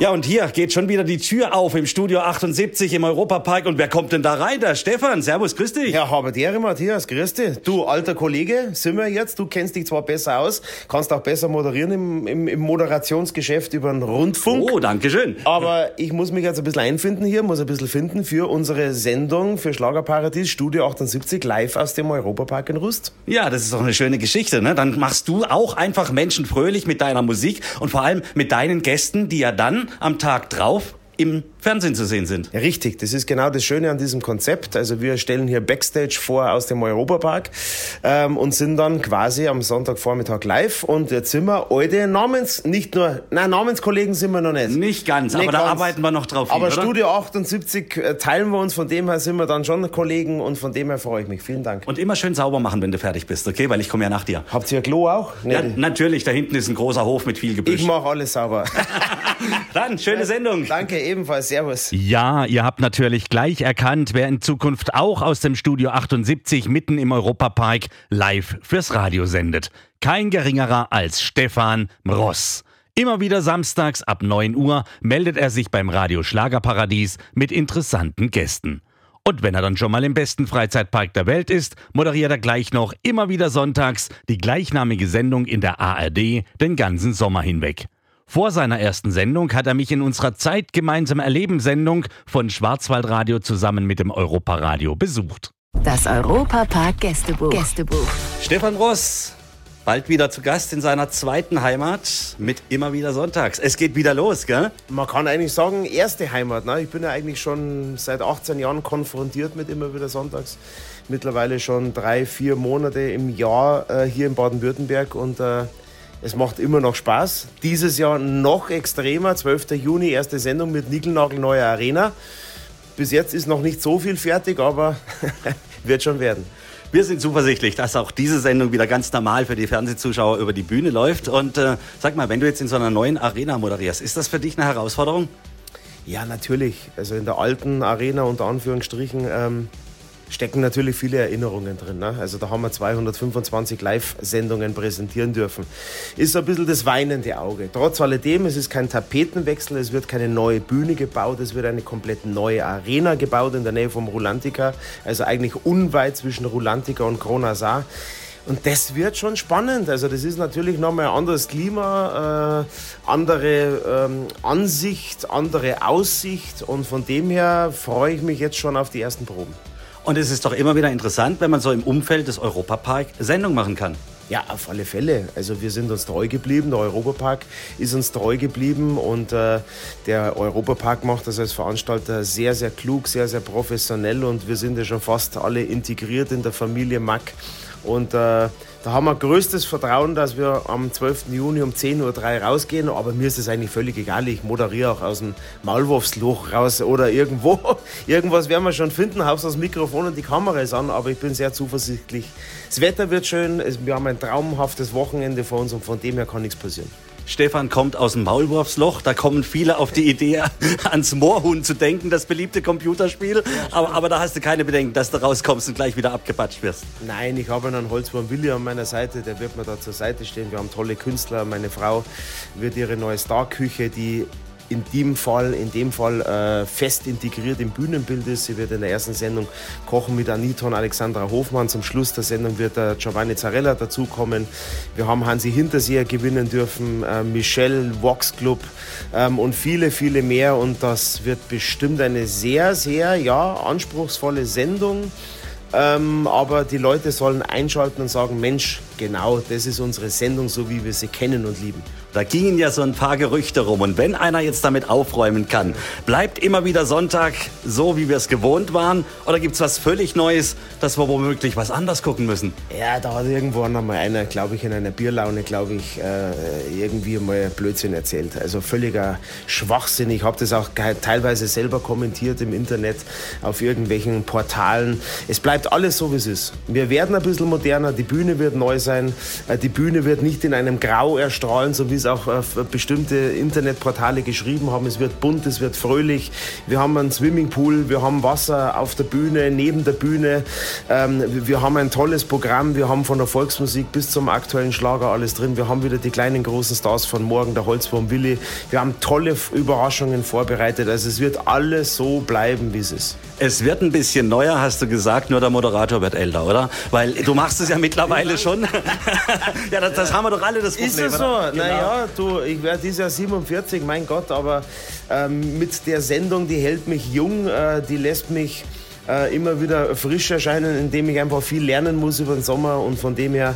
Ja, und hier geht schon wieder die Tür auf im Studio 78 im Europapark. Und wer kommt denn da rein? Der Stefan. Servus, grüß dich. Ja, habe Ehre, Matthias, grüß dich. Du, alter Kollege, sind wir jetzt. Du kennst dich zwar besser aus, kannst auch besser moderieren im, im, im Moderationsgeschäft über den Rundfunk. Oh, danke schön. Aber ich muss mich jetzt ein bisschen einfinden hier, muss ein bisschen finden für unsere Sendung für Schlagerparadies Studio 78 live aus dem Europapark in Rust. Ja, das ist doch eine schöne Geschichte. Ne? Dann machst du auch einfach Menschen fröhlich mit deiner Musik und vor allem mit deinen Gästen, die ja dann am Tag drauf im Fernsehen zu sehen sind. Ja, richtig, das ist genau das Schöne an diesem Konzept. Also wir stellen hier Backstage vor aus dem Europapark ähm, und sind dann quasi am Sonntagvormittag live und jetzt sind wir alte Namens, nicht nur, nein, Namenskollegen sind wir noch nicht. Nicht ganz, nicht aber ganz. da arbeiten wir noch drauf. Aber hin, Studio 78 äh, teilen wir uns, von dem her sind wir dann schon Kollegen und von dem her freue ich mich. Vielen Dank. Und immer schön sauber machen, wenn du fertig bist, okay? Weil ich komme ja nach dir. Habt ihr Klo auch? Nee. Ja, natürlich, da hinten ist ein großer Hof mit viel Gebüsch. Ich mache alles sauber. dann, schöne Sendung. Danke, ebenfalls. Servus. Ja, ihr habt natürlich gleich erkannt, wer in Zukunft auch aus dem Studio 78 mitten im Europapark live fürs Radio sendet. Kein geringerer als Stefan Mross. Immer wieder samstags ab 9 Uhr meldet er sich beim Radio Schlagerparadies mit interessanten Gästen. Und wenn er dann schon mal im besten Freizeitpark der Welt ist, moderiert er gleich noch immer wieder sonntags die gleichnamige Sendung in der ARD den ganzen Sommer hinweg. Vor seiner ersten Sendung hat er mich in unserer Zeit gemeinsam erleben Sendung von Schwarzwaldradio zusammen mit dem Europaradio besucht. Das Europapark Gästebuch. Gästebuch. Stefan Ross, bald wieder zu Gast in seiner zweiten Heimat mit immer wieder Sonntags. Es geht wieder los, gell? Man kann eigentlich sagen, erste Heimat. Ne? Ich bin ja eigentlich schon seit 18 Jahren konfrontiert mit immer wieder Sonntags. Mittlerweile schon drei, vier Monate im Jahr äh, hier in Baden-Württemberg und äh, es macht immer noch Spaß. Dieses Jahr noch extremer. 12. Juni, erste Sendung mit Nickelnagel Neue Arena. Bis jetzt ist noch nicht so viel fertig, aber wird schon werden. Wir sind zuversichtlich, dass auch diese Sendung wieder ganz normal für die Fernsehzuschauer über die Bühne läuft. Und äh, sag mal, wenn du jetzt in so einer neuen Arena moderierst, ist das für dich eine Herausforderung? Ja, natürlich. Also in der alten Arena unter Anführungsstrichen ähm, stecken natürlich viele Erinnerungen drin. Ne? Also da haben wir 225 Live-Sendungen präsentieren dürfen. Ist so ein bisschen das weinende Auge. Trotz alledem, es ist kein Tapetenwechsel, es wird keine neue Bühne gebaut, es wird eine komplett neue Arena gebaut in der Nähe vom Rulantica, also eigentlich unweit zwischen Rulantica und Kronasar. Und das wird schon spannend. Also das ist natürlich nochmal ein anderes Klima, äh, andere ähm, Ansicht, andere Aussicht. Und von dem her freue ich mich jetzt schon auf die ersten Proben. Und es ist doch immer wieder interessant, wenn man so im Umfeld des Europapark Sendung machen kann. Ja, auf alle Fälle. Also wir sind uns treu geblieben. Der Europapark ist uns treu geblieben und äh, der Europapark macht das als Veranstalter sehr, sehr klug, sehr, sehr professionell und wir sind ja schon fast alle integriert in der Familie Mack. Und äh, da haben wir größtes Vertrauen, dass wir am 12. Juni um 10.03 Uhr rausgehen. Aber mir ist es eigentlich völlig egal. Ich moderiere auch aus dem Maulwurfsloch raus oder irgendwo. Irgendwas werden wir schon finden. Hauptsache das Mikrofon und die Kamera ist an. Aber ich bin sehr zuversichtlich. Das Wetter wird schön. Wir haben ein traumhaftes Wochenende vor uns und von dem her kann nichts passieren. Stefan kommt aus dem Maulwurfsloch. Da kommen viele auf die Idee, ans Moorhuhn zu denken, das beliebte Computerspiel. Aber, aber, da hast du keine Bedenken, dass du rauskommst und gleich wieder abgepatscht wirst. Nein, ich habe einen Holzwurm Willi an meiner Seite. Der wird mir da zur Seite stehen. Wir haben tolle Künstler. Meine Frau wird ihre neue Starküche, die in dem Fall, in dem Fall äh, fest integriert im Bühnenbild ist. Sie wird in der ersten Sendung kochen mit Anita und Alexandra Hofmann. Zum Schluss der Sendung wird der Giovanni Zarella dazukommen. Wir haben Hansi Hinterseher gewinnen dürfen, äh, Michelle, Vox Club ähm, und viele, viele mehr. Und das wird bestimmt eine sehr, sehr ja, anspruchsvolle Sendung. Ähm, aber die Leute sollen einschalten und sagen, Mensch, genau, das ist unsere Sendung, so wie wir sie kennen und lieben. Da gingen ja so ein paar Gerüchte rum. Und wenn einer jetzt damit aufräumen kann, bleibt immer wieder Sonntag so, wie wir es gewohnt waren? Oder gibt es was völlig Neues, dass wir womöglich was anders gucken müssen? Ja, da hat irgendwann einmal einer, glaube ich, in einer Bierlaune, glaube ich, äh, irgendwie mal Blödsinn erzählt. Also völliger Schwachsinn. Ich habe das auch teilweise selber kommentiert im Internet, auf irgendwelchen Portalen. Es bleibt alles so, wie es ist. Wir werden ein bisschen moderner, die Bühne wird neu sein, äh, die Bühne wird nicht in einem Grau erstrahlen, so wie es auch äh, bestimmte Internetportale geschrieben haben. Es wird bunt, es wird fröhlich. Wir haben einen Swimmingpool, wir haben Wasser auf der Bühne, neben der Bühne. Ähm, wir haben ein tolles Programm. Wir haben von der Volksmusik bis zum aktuellen Schlager alles drin. Wir haben wieder die kleinen großen Stars von morgen, der Holzwurm Willi. Wir haben tolle Überraschungen vorbereitet. Also es wird alles so bleiben, wie es ist. Es wird ein bisschen neuer, hast du gesagt, nur der Moderator wird älter, oder? Weil du machst es ja mittlerweile schon. ja, das, das, haben wir doch alle das Problem. Ist es so? Genau. Naja, du, ich werde dieses Jahr 47, mein Gott, aber ähm, mit der Sendung, die hält mich jung, äh, die lässt mich äh, immer wieder frisch erscheinen, indem ich einfach viel lernen muss über den Sommer und von dem her,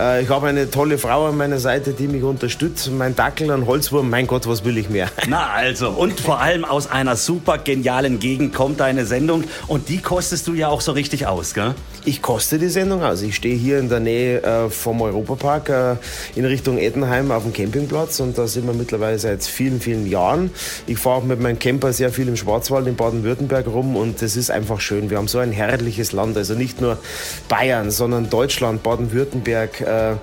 äh, ich habe eine tolle Frau an meiner Seite, die mich unterstützt. Mein Dackel, ein Holzwurm, mein Gott, was will ich mehr? Na also, und vor allem aus einer super genialen Gegend kommt deine Sendung und die kostest du ja auch so richtig aus, gell? Ich koste die Sendung aus. Ich stehe hier in der Nähe äh, vom Europapark äh, in Richtung Ettenheim auf dem Campingplatz und da sind wir mittlerweile seit vielen, vielen Jahren. Ich fahre auch mit meinem Camper sehr viel im Schwarzwald in Baden-Württemberg rum und das ist einfach schön schön. Wir haben so ein herrliches Land, also nicht nur Bayern, sondern Deutschland, Baden-Württemberg. Äh, äh,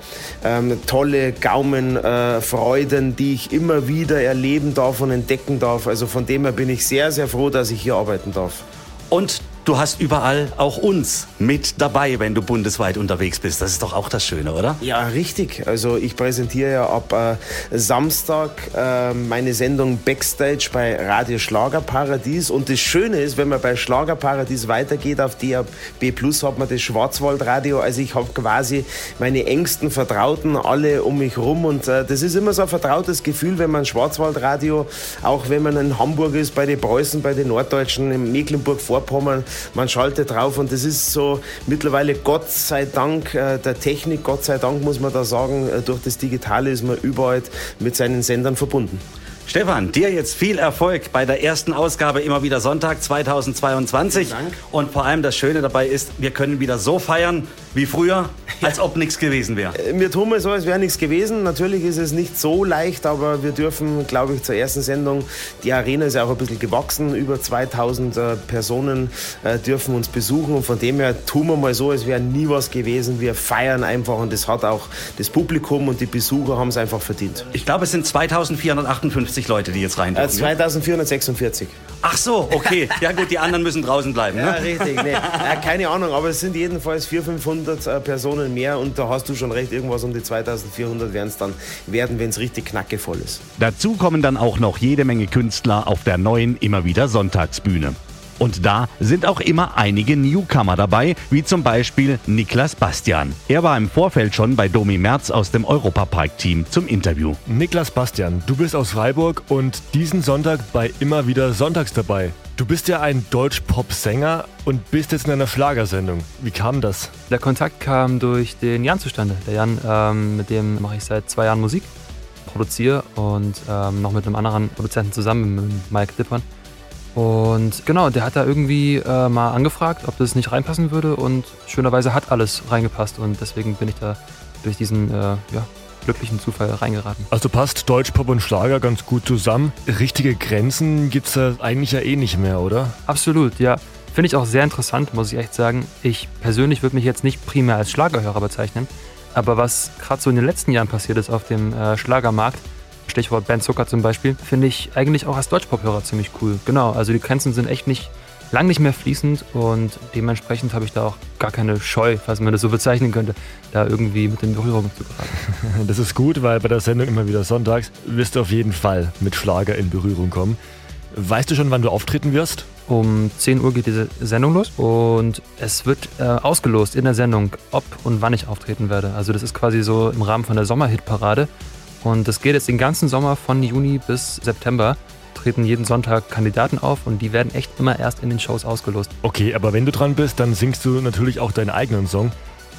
tolle Gaumenfreuden, äh, die ich immer wieder erleben darf und entdecken darf. Also von dem her bin ich sehr, sehr froh, dass ich hier arbeiten darf. Und du hast überall auch uns mit dabei, wenn du bundesweit unterwegs bist. Das ist doch auch das Schöne, oder? Ja, richtig. Also ich präsentiere ja ab äh, Samstag äh, meine Sendung Backstage bei Radio Schlagerparadies. Und das Schöne ist, wenn man bei Schlagerparadies weitergeht auf DAB Plus, hat man das Schwarzwaldradio. Also ich habe quasi meine engsten Vertrauten alle um mich rum. Und äh, das ist immer so ein vertrautes Gefühl, wenn man Schwarzwaldradio, auch wenn man in Hamburg ist, bei den Preußen, bei den Norddeutschen, in Mecklenburg-Vorpommern, man schaltet drauf und das ist so mittlerweile Gott sei Dank äh, der Technik, Gott sei Dank muss man da sagen, äh, durch das Digitale ist man überall mit seinen Sendern verbunden. Stefan, dir jetzt viel Erfolg bei der ersten Ausgabe immer wieder Sonntag 2022. Dank. Und vor allem das Schöne dabei ist, wir können wieder so feiern wie früher, als ob nichts gewesen wäre. Äh, wir tun mal so, als wäre nichts gewesen. Natürlich ist es nicht so leicht, aber wir dürfen, glaube ich, zur ersten Sendung, die Arena ist ja auch ein bisschen gewachsen, über 2000 äh, Personen äh, dürfen uns besuchen und von dem her tun wir mal so, als wäre nie was gewesen. Wir feiern einfach und das hat auch das Publikum und die Besucher haben es einfach verdient. Ich glaube, es sind 2458 Leute, die jetzt rein dürfen. Äh, 2446. Ach so, okay. Ja gut, die anderen müssen draußen bleiben. Ne? Ja, richtig. Nee. Keine Ahnung, aber es sind jedenfalls 400, 500 äh, Personen mehr und da hast du schon recht, irgendwas um die 2400 werden es dann werden, wenn es richtig knackevoll ist. Dazu kommen dann auch noch jede Menge Künstler auf der neuen immer wieder Sonntagsbühne. Und da sind auch immer einige Newcomer dabei, wie zum Beispiel Niklas Bastian. Er war im Vorfeld schon bei Domi Merz aus dem Europapark-Team zum Interview. Niklas Bastian, du bist aus Freiburg und diesen Sonntag bei immer wieder Sonntags dabei. Du bist ja ein Deutsch-Pop-Sänger und bist jetzt in einer Schlagersendung. Wie kam das? Der Kontakt kam durch den Jan zustande. Der Jan, ähm, mit dem mache ich seit zwei Jahren Musik, produziere und ähm, noch mit einem anderen Produzenten zusammen, mit Mike Dippern. Und genau, der hat da irgendwie äh, mal angefragt, ob das nicht reinpassen würde und schönerweise hat alles reingepasst und deswegen bin ich da durch diesen äh, ja, glücklichen Zufall reingeraten. Also passt Deutsch, Pop und Schlager ganz gut zusammen. Richtige Grenzen gibt es da eigentlich ja eh nicht mehr, oder? Absolut, ja. Finde ich auch sehr interessant, muss ich echt sagen. Ich persönlich würde mich jetzt nicht primär als Schlagerhörer bezeichnen, aber was gerade so in den letzten Jahren passiert ist auf dem äh, Schlagermarkt, Stichwort Ben Zucker zum Beispiel, finde ich eigentlich auch als Deutschpop-Hörer ziemlich cool. Genau, also die Grenzen sind echt nicht lang nicht mehr fließend und dementsprechend habe ich da auch gar keine Scheu, falls man das so bezeichnen könnte, da irgendwie mit in Berührung zu geraten. Das ist gut, weil bei der Sendung immer wieder sonntags wirst du auf jeden Fall mit Schlager in Berührung kommen. Weißt du schon, wann du auftreten wirst? Um 10 Uhr geht diese Sendung los und es wird äh, ausgelost in der Sendung, ob und wann ich auftreten werde. Also das ist quasi so im Rahmen von der Sommerhitparade und das geht jetzt den ganzen Sommer von Juni bis September. Treten jeden Sonntag Kandidaten auf und die werden echt immer erst in den Shows ausgelost. Okay, aber wenn du dran bist, dann singst du natürlich auch deinen eigenen Song.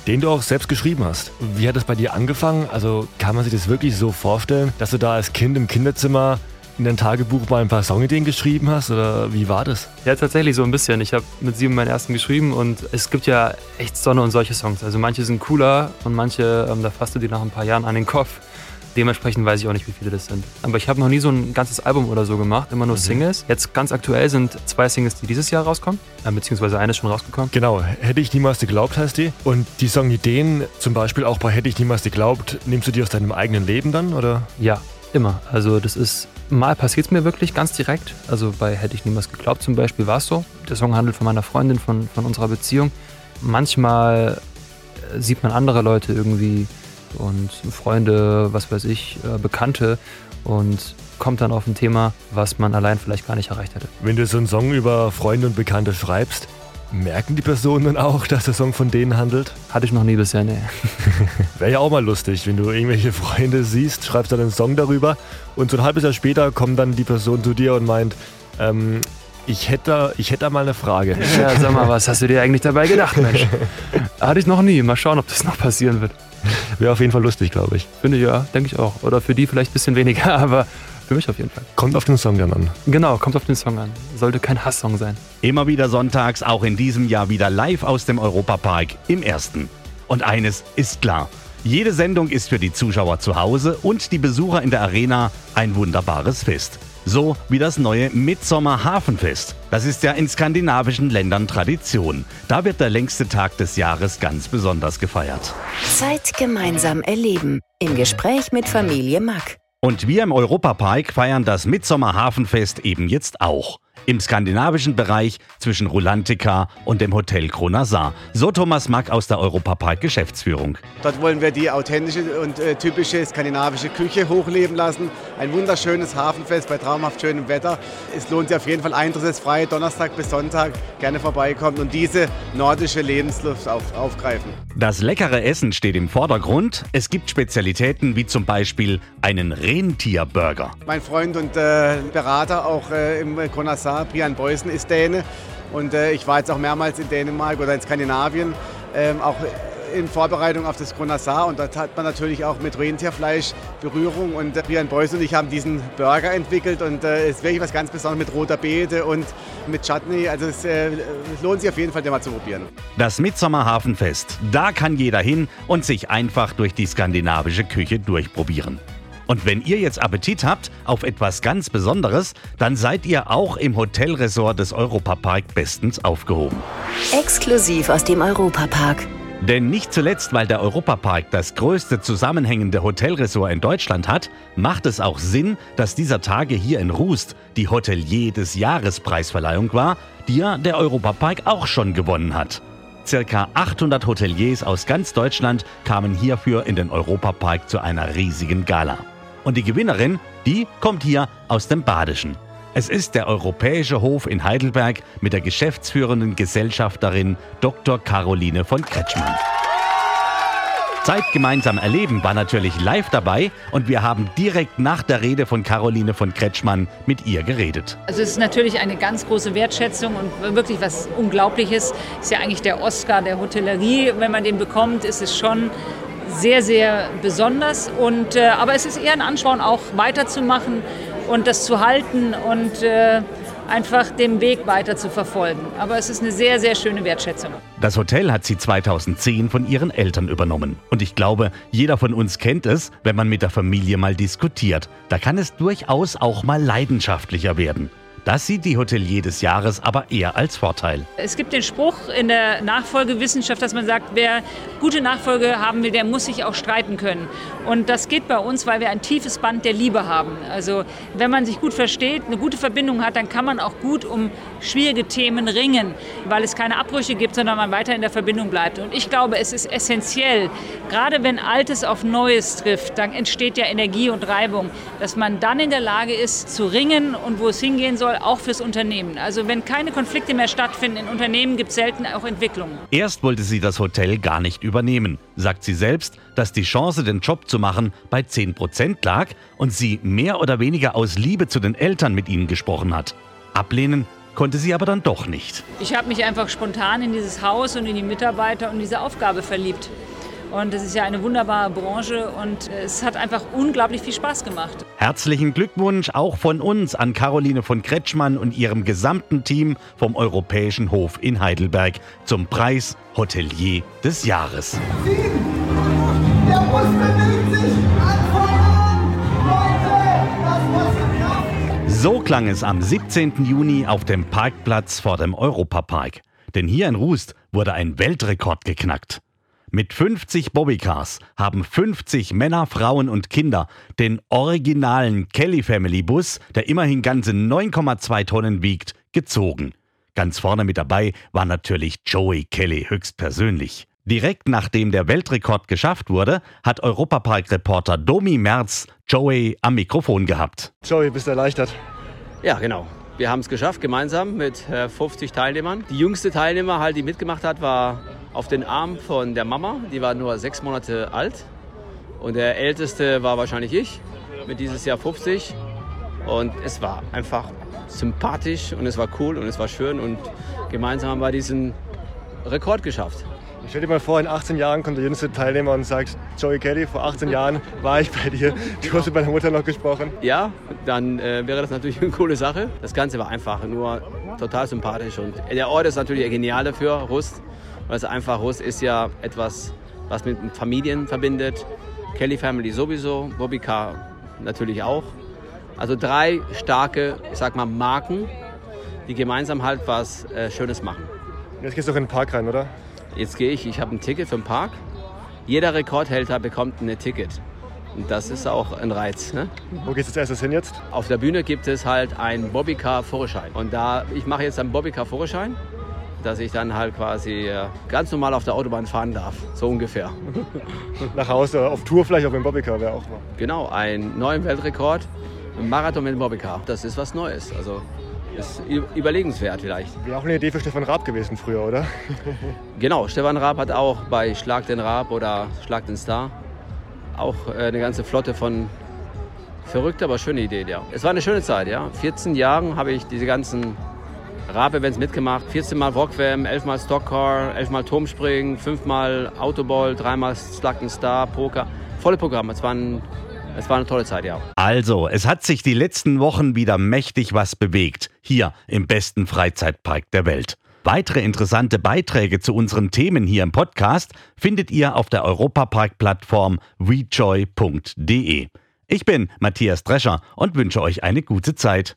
den du auch selbst geschrieben hast. Wie hat das bei dir angefangen? Also kann man sich das wirklich so vorstellen, dass du da als Kind im Kinderzimmer in dein Tagebuch mal ein paar Songideen geschrieben hast oder wie war das? Ja, tatsächlich so ein bisschen. Ich habe mit sieben meinen ersten geschrieben und es gibt ja echt Sonne und solche Songs. Also manche sind cooler und manche, ähm, da fasst du die nach ein paar Jahren an den Kopf. Dementsprechend weiß ich auch nicht, wie viele das sind. Aber ich habe noch nie so ein ganzes Album oder so gemacht, immer nur mhm. Singles. Jetzt ganz aktuell sind zwei Singles, die dieses Jahr rauskommen, äh, beziehungsweise eine ist schon rausgekommen. Genau, Hätte ich niemals geglaubt heißt die. Und die Songideen, zum Beispiel auch bei Hätte ich niemals geglaubt, nimmst du die aus deinem eigenen Leben dann, oder? Ja, immer. Also das ist, mal passiert es mir wirklich ganz direkt. Also bei Hätte ich niemals geglaubt zum Beispiel war es so. Der Song handelt von meiner Freundin, von, von unserer Beziehung. Manchmal äh, sieht man andere Leute irgendwie und Freunde, was weiß ich, äh, Bekannte und kommt dann auf ein Thema, was man allein vielleicht gar nicht erreicht hätte. Wenn du so einen Song über Freunde und Bekannte schreibst, merken die Personen dann auch, dass der Song von denen handelt? Hatte ich noch nie bisher, ne. Wäre ja auch mal lustig, wenn du irgendwelche Freunde siehst, schreibst dann einen Song darüber und so ein halbes Jahr später kommt dann die Person zu dir und meint, ähm, ich hätte, ich hätte mal eine Frage. Ja, sag mal, was hast du dir eigentlich dabei gedacht, Mensch? Hatte ich noch nie. Mal schauen, ob das noch passieren wird. Wäre auf jeden Fall lustig, glaube ich. Finde ich ja, denke ich auch. Oder für die vielleicht ein bisschen weniger, aber für mich auf jeden Fall. Kommt auf den Song dann an. Genau, kommt auf den Song an. Sollte kein Hasssong sein. Immer wieder sonntags, auch in diesem Jahr wieder live aus dem Europapark im ersten. Und eines ist klar. Jede Sendung ist für die Zuschauer zu Hause und die Besucher in der Arena ein wunderbares Fest. So wie das neue Midsommer Hafenfest. Das ist ja in skandinavischen Ländern Tradition. Da wird der längste Tag des Jahres ganz besonders gefeiert. Zeit gemeinsam erleben. Im Gespräch mit Familie Mack. Und wir im Europapark feiern das Midsommer Hafenfest eben jetzt auch im skandinavischen Bereich zwischen Rulantica und dem Hotel Kronasar. So Thomas Mack aus der Europapark Geschäftsführung. Dort wollen wir die authentische und äh, typische skandinavische Küche hochleben lassen. Ein wunderschönes Hafenfest bei traumhaft schönem Wetter. Es lohnt sich auf jeden Fall eintrittsfrei, Donnerstag bis Sonntag gerne vorbeikommen und diese nordische Lebensluft auf, aufgreifen. Das leckere Essen steht im Vordergrund. Es gibt Spezialitäten wie zum Beispiel einen Rentierburger. Mein Freund und äh, Berater auch äh, im Kronasar da. Brian Beusen ist Däne und äh, ich war jetzt auch mehrmals in Dänemark oder in Skandinavien, ähm, auch in Vorbereitung auf das Gronasar und dort hat man natürlich auch mit Rentierfleisch Berührung und äh, Brian Beuys und ich haben diesen Burger entwickelt und äh, es äh, ist wirklich was ganz Besonderes mit roter Beete und mit Chutney, also es, äh, lohnt sich auf jeden Fall, den mal zu probieren. Das Mitsommerhafenfest, da kann jeder hin und sich einfach durch die skandinavische Küche durchprobieren. Und wenn ihr jetzt Appetit habt auf etwas ganz Besonderes, dann seid ihr auch im Hotelresort des Europapark bestens aufgehoben. Exklusiv aus dem Europapark. Denn nicht zuletzt, weil der Europapark das größte zusammenhängende Hotelresort in Deutschland hat, macht es auch Sinn, dass dieser Tage hier in Rust die Hotelier des Jahrespreisverleihung war, die ja der Europapark auch schon gewonnen hat. Circa 800 Hoteliers aus ganz Deutschland kamen hierfür in den Europapark zu einer riesigen Gala. Und die Gewinnerin, die kommt hier aus dem Badischen. Es ist der Europäische Hof in Heidelberg mit der geschäftsführenden Gesellschafterin Dr. Caroline von Kretschmann. Zeit gemeinsam erleben war natürlich live dabei und wir haben direkt nach der Rede von Caroline von Kretschmann mit ihr geredet. Also es ist natürlich eine ganz große Wertschätzung und wirklich was Unglaubliches. Ist ja eigentlich der Oscar der Hotellerie. Wenn man den bekommt, ist es schon sehr, sehr besonders. Und, äh, aber es ist eher ein Ansporn, auch weiterzumachen und das zu halten und äh, einfach den Weg weiter zu verfolgen. Aber es ist eine sehr, sehr schöne Wertschätzung. Das Hotel hat sie 2010 von ihren Eltern übernommen. Und ich glaube, jeder von uns kennt es, wenn man mit der Familie mal diskutiert. Da kann es durchaus auch mal leidenschaftlicher werden. Das sieht die Hotelier des Jahres aber eher als Vorteil. Es gibt den Spruch in der Nachfolgewissenschaft, dass man sagt, wer gute Nachfolge haben will, der muss sich auch streiten können. Und das geht bei uns, weil wir ein tiefes Band der Liebe haben. Also wenn man sich gut versteht, eine gute Verbindung hat, dann kann man auch gut um schwierige Themen ringen, weil es keine Abbrüche gibt, sondern man weiter in der Verbindung bleibt. Und ich glaube, es ist essentiell, gerade wenn Altes auf Neues trifft, dann entsteht ja Energie und Reibung, dass man dann in der Lage ist zu ringen und wo es hingehen soll, auch fürs Unternehmen. Also wenn keine Konflikte mehr stattfinden in Unternehmen, gibt es selten auch Entwicklungen. Erst wollte sie das Hotel gar nicht übernehmen, sagt sie selbst, dass die Chance, den Job zu machen, bei 10% lag und sie mehr oder weniger aus Liebe zu den Eltern mit ihnen gesprochen hat. Ablehnen konnte sie aber dann doch nicht. Ich habe mich einfach spontan in dieses Haus und in die Mitarbeiter und diese Aufgabe verliebt. Und es ist ja eine wunderbare Branche und es hat einfach unglaublich viel Spaß gemacht. Herzlichen Glückwunsch auch von uns an Caroline von Kretschmann und ihrem gesamten Team vom Europäischen Hof in Heidelberg zum Preis Hotelier des Jahres. So klang es am 17. Juni auf dem Parkplatz vor dem Europapark. Denn hier in Rust wurde ein Weltrekord geknackt. Mit 50 Bobbycars haben 50 Männer, Frauen und Kinder den originalen Kelly Family Bus, der immerhin ganze 9,2 Tonnen wiegt, gezogen. Ganz vorne mit dabei war natürlich Joey Kelly höchstpersönlich. Direkt nachdem der Weltrekord geschafft wurde, hat Europapark-Reporter Domi Merz Joey am Mikrofon gehabt. Joey, bist du erleichtert? Ja, genau. Wir haben es geschafft, gemeinsam mit 50 äh, Teilnehmern. Die jüngste Teilnehmer, halt, die mitgemacht hat, war auf den Arm von der Mama. Die war nur sechs Monate alt. Und der älteste war wahrscheinlich ich, mit dieses Jahr 50. Und es war einfach sympathisch und es war cool und es war schön. Und gemeinsam haben wir diesen Rekord geschafft. Stell dir mal vor, in 18 Jahren kommt der jüngste Teilnehmer und sagt, Joey Kelly, vor 18 Jahren war ich bei dir. Du hast mit meiner Mutter noch gesprochen. Ja, dann äh, wäre das natürlich eine coole Sache. Das Ganze war einfach nur total sympathisch. Und der Ort ist natürlich genial dafür, Rust. Also einfach, Rust ist ja etwas, was mit Familien verbindet. Kelly Family sowieso, Bobby Car natürlich auch. Also drei starke, ich sag mal, Marken, die gemeinsam halt was äh, Schönes machen. Jetzt gehst du auch in den Park rein, oder? Jetzt gehe ich, ich habe ein Ticket für den Park. Jeder Rekordhälter bekommt ein Ticket. Und das ist auch ein Reiz. Ne? Wo geht es als erstes hin jetzt? Auf der Bühne gibt es halt einen Bobbycar-Führerschein. Und da, ich mache jetzt einen Bobbycar-Führerschein dass ich dann halt quasi äh, ganz normal auf der Autobahn fahren darf. So ungefähr. Nach Hause, auf Tour vielleicht auf dem Bobbycar wäre auch mal. Genau, ein neuer Weltrekord. Ein Marathon mit dem Bobbycar. Das ist was Neues. Also ist überlegenswert vielleicht. Wäre auch eine Idee für Stefan Raab gewesen früher, oder? genau, Stefan Raab hat auch bei Schlag den Raab oder Schlag den Star auch äh, eine ganze Flotte von verrückte, aber schöne Ideen, ja. Es war eine schöne Zeit, ja. 14 Jahren habe ich diese ganzen Rap-Events mitgemacht. 14 Mal Wokfam, 11 Mal Stockcar, 11 Mal Turmspringen, 5 Mal Autoball, 3 Mal Slug Star, Poker. Volle Programme. Es waren es war eine tolle Zeit, ja. Also, es hat sich die letzten Wochen wieder mächtig was bewegt. Hier im besten Freizeitpark der Welt. Weitere interessante Beiträge zu unseren Themen hier im Podcast findet ihr auf der Europapark-Plattform rejoy.de. Ich bin Matthias Drescher und wünsche euch eine gute Zeit.